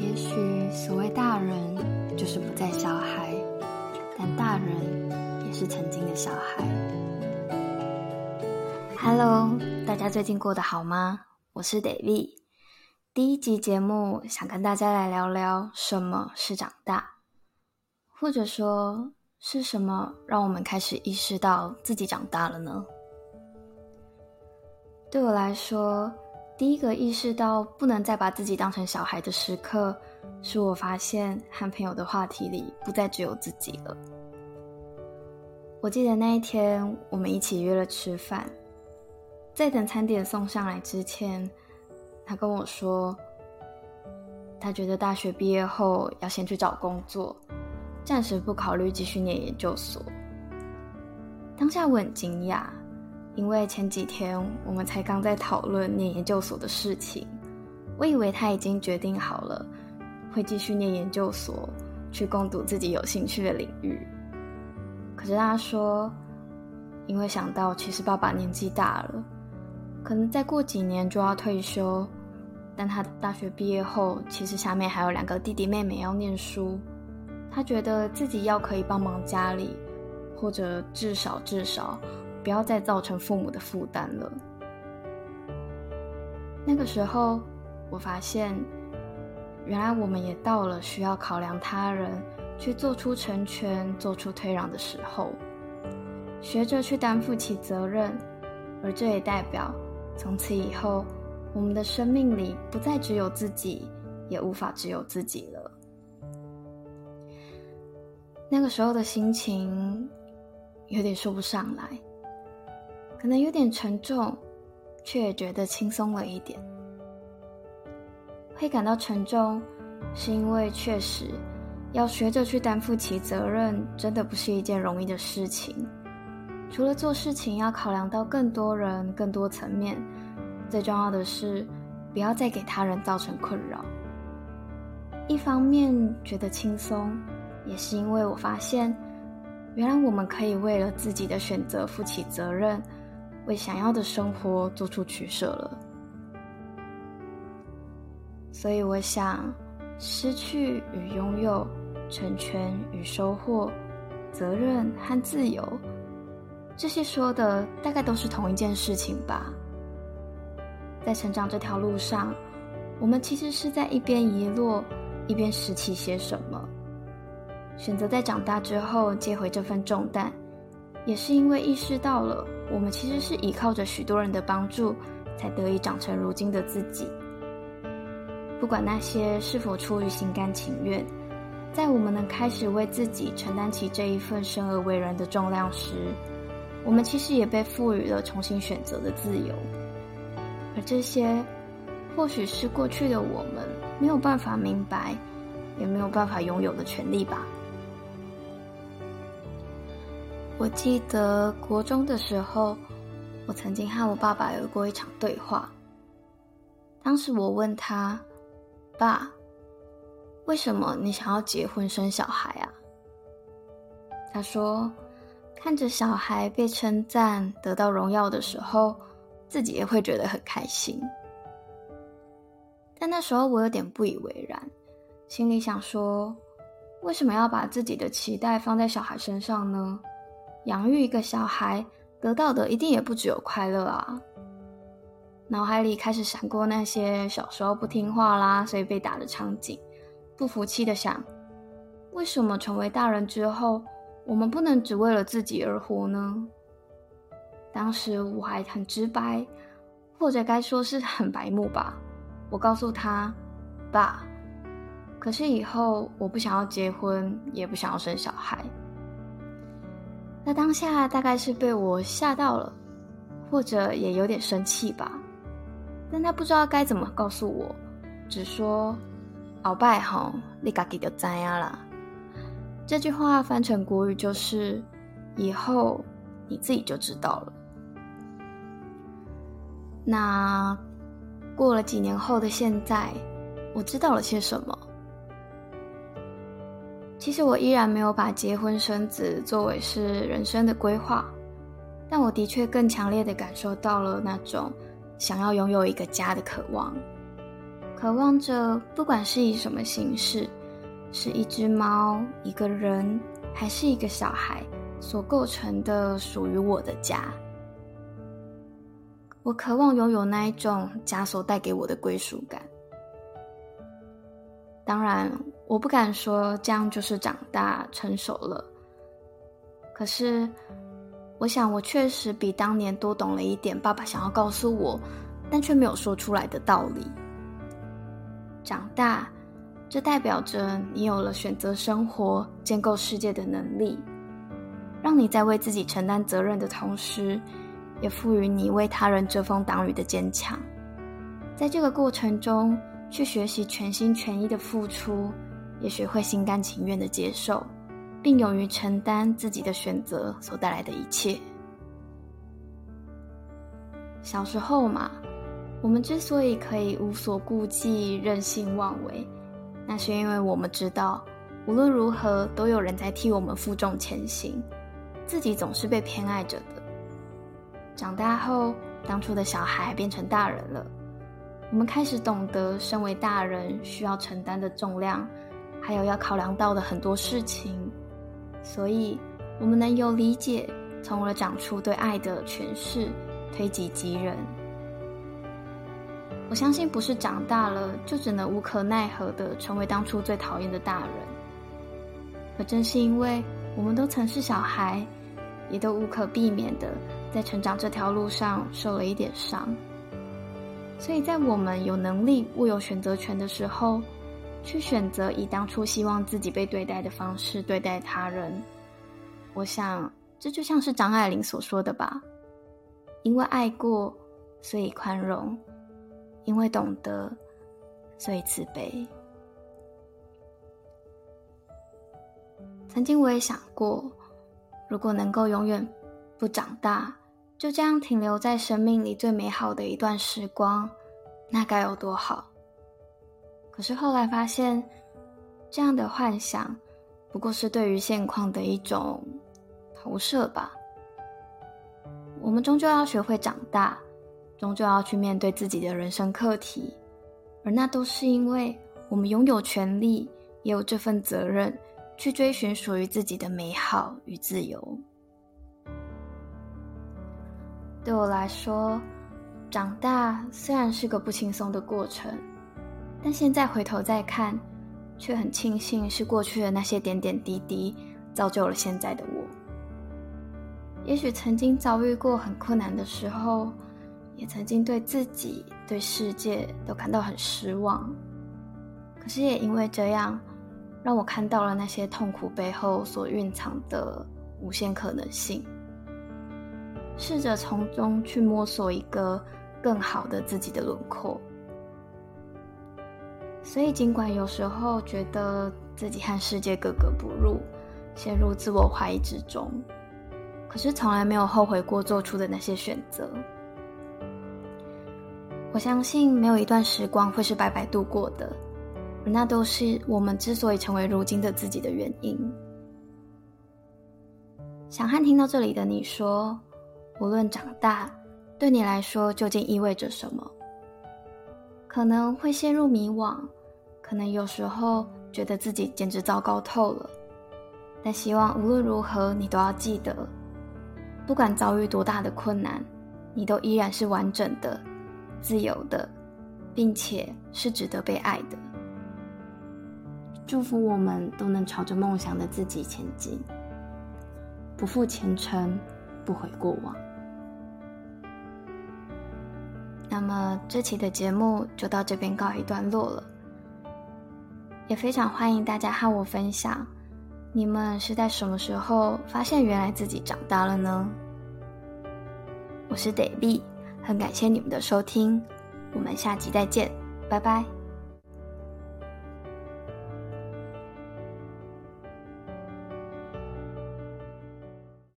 也许所谓大人就是不再小孩，但大人也是曾经的小孩。Hello，大家最近过得好吗？我是 David。第一集节目想跟大家来聊聊什么是长大，或者说是什么让我们开始意识到自己长大了呢？对我来说。第一个意识到不能再把自己当成小孩的时刻，是我发现和朋友的话题里不再只有自己了。我记得那一天，我们一起约了吃饭，在等餐点送上来之前，他跟我说，他觉得大学毕业后要先去找工作，暂时不考虑继续念研究所。当下我很惊讶。因为前几天我们才刚在讨论念研究所的事情，我以为他已经决定好了，会继续念研究所，去攻读自己有兴趣的领域。可是他说，因为想到其实爸爸年纪大了，可能再过几年就要退休，但他大学毕业后，其实下面还有两个弟弟妹妹要念书，他觉得自己要可以帮忙家里，或者至少至少。不要再造成父母的负担了。那个时候，我发现，原来我们也到了需要考量他人，去做出成全、做出退让的时候，学着去担负起责任，而这也代表，从此以后，我们的生命里不再只有自己，也无法只有自己了。那个时候的心情，有点说不上来。可能有点沉重，却也觉得轻松了一点。会感到沉重，是因为确实要学着去担负起责任，真的不是一件容易的事情。除了做事情要考量到更多人、更多层面，最重要的是不要再给他人造成困扰。一方面觉得轻松，也是因为我发现，原来我们可以为了自己的选择负起责任。为想要的生活做出取舍了，所以我想，失去与拥有，成全与收获，责任和自由，这些说的大概都是同一件事情吧。在成长这条路上，我们其实是在一边遗落，一边拾起些什么，选择在长大之后接回这份重担，也是因为意识到了。我们其实是依靠着许多人的帮助，才得以长成如今的自己。不管那些是否出于心甘情愿，在我们能开始为自己承担起这一份生而为人的重量时，我们其实也被赋予了重新选择的自由。而这些，或许是过去的我们没有办法明白，也没有办法拥有的权利吧。我记得国中的时候，我曾经和我爸爸有过一场对话。当时我问他：“爸，为什么你想要结婚生小孩啊？”他说：“看着小孩被称赞、得到荣耀的时候，自己也会觉得很开心。”但那时候我有点不以为然，心里想说：“为什么要把自己的期待放在小孩身上呢？”养育一个小孩，得到的一定也不只有快乐啊！脑海里开始闪过那些小时候不听话啦，所以被打的场景，不服气的想：为什么成为大人之后，我们不能只为了自己而活呢？当时我还很直白，或者该说是很白目吧。我告诉他：“爸，可是以后我不想要结婚，也不想要生小孩。”那当下大概是被我吓到了，或者也有点生气吧。但他不知道该怎么告诉我，只说“鳌拜吼，你家己就知呀啦。”这句话翻成国语就是“以后你自己就知道了”。那过了几年后的现在，我知道了些什么？其实我依然没有把结婚生子作为是人生的规划，但我的确更强烈的感受到了那种想要拥有一个家的渴望。渴望着不管是以什么形式，是一只猫、一个人，还是一个小孩所构成的属于我的家。我渴望拥有那一种家所带给我的归属感。当然，我不敢说这样就是长大成熟了。可是，我想我确实比当年多懂了一点爸爸想要告诉我，但却没有说出来的道理。长大，这代表着你有了选择生活、建构世界的能力，让你在为自己承担责任的同时，也赋予你为他人遮风挡雨的坚强。在这个过程中，去学习全心全意的付出，也学会心甘情愿的接受，并勇于承担自己的选择所带来的一切。小时候嘛。我们之所以可以无所顾忌、任性妄为，那是因为我们知道，无论如何都有人在替我们负重前行，自己总是被偏爱着的。长大后，当初的小孩变成大人了，我们开始懂得身为大人需要承担的重量，还有要考量到的很多事情，所以我们能有理解，从而长出对爱的诠释，推己及人。我相信不是长大了就只能无可奈何的成为当初最讨厌的大人，而正是因为我们都曾是小孩，也都无可避免的在成长这条路上受了一点伤，所以在我们有能力握有选择权的时候，去选择以当初希望自己被对待的方式对待他人，我想这就像是张爱玲所说的吧，因为爱过，所以宽容。因为懂得，所以慈悲。曾经我也想过，如果能够永远不长大，就这样停留在生命里最美好的一段时光，那该有多好。可是后来发现，这样的幻想不过是对于现况的一种投射吧。我们终究要学会长大。终究要去面对自己的人生课题，而那都是因为我们拥有权利，也有这份责任，去追寻属于自己的美好与自由。对我来说，长大虽然是个不轻松的过程，但现在回头再看，却很庆幸是过去的那些点点滴滴，造就了现在的我。也许曾经遭遇过很困难的时候。也曾经对自己、对世界都感到很失望，可是也因为这样，让我看到了那些痛苦背后所蕴藏的无限可能性，试着从中去摸索一个更好的自己的轮廓。所以，尽管有时候觉得自己和世界格格不入，陷入自我怀疑之中，可是从来没有后悔过做出的那些选择。我相信没有一段时光会是白白度过的，而那都是我们之所以成为如今的自己的原因。想和听到这里的你说，无论长大对你来说究竟意味着什么，可能会陷入迷惘，可能有时候觉得自己简直糟糕透了。但希望无论如何，你都要记得，不管遭遇多大的困难，你都依然是完整的。自由的，并且是值得被爱的。祝福我们都能朝着梦想的自己前进，不负前程，不悔过往。么这期的节目就到这边告一段落了，也非常欢迎大家和我分享，你们是在什么时候发现原来自己长大了呢？我是 David。很感谢你们的收听，我们下期再见，拜拜。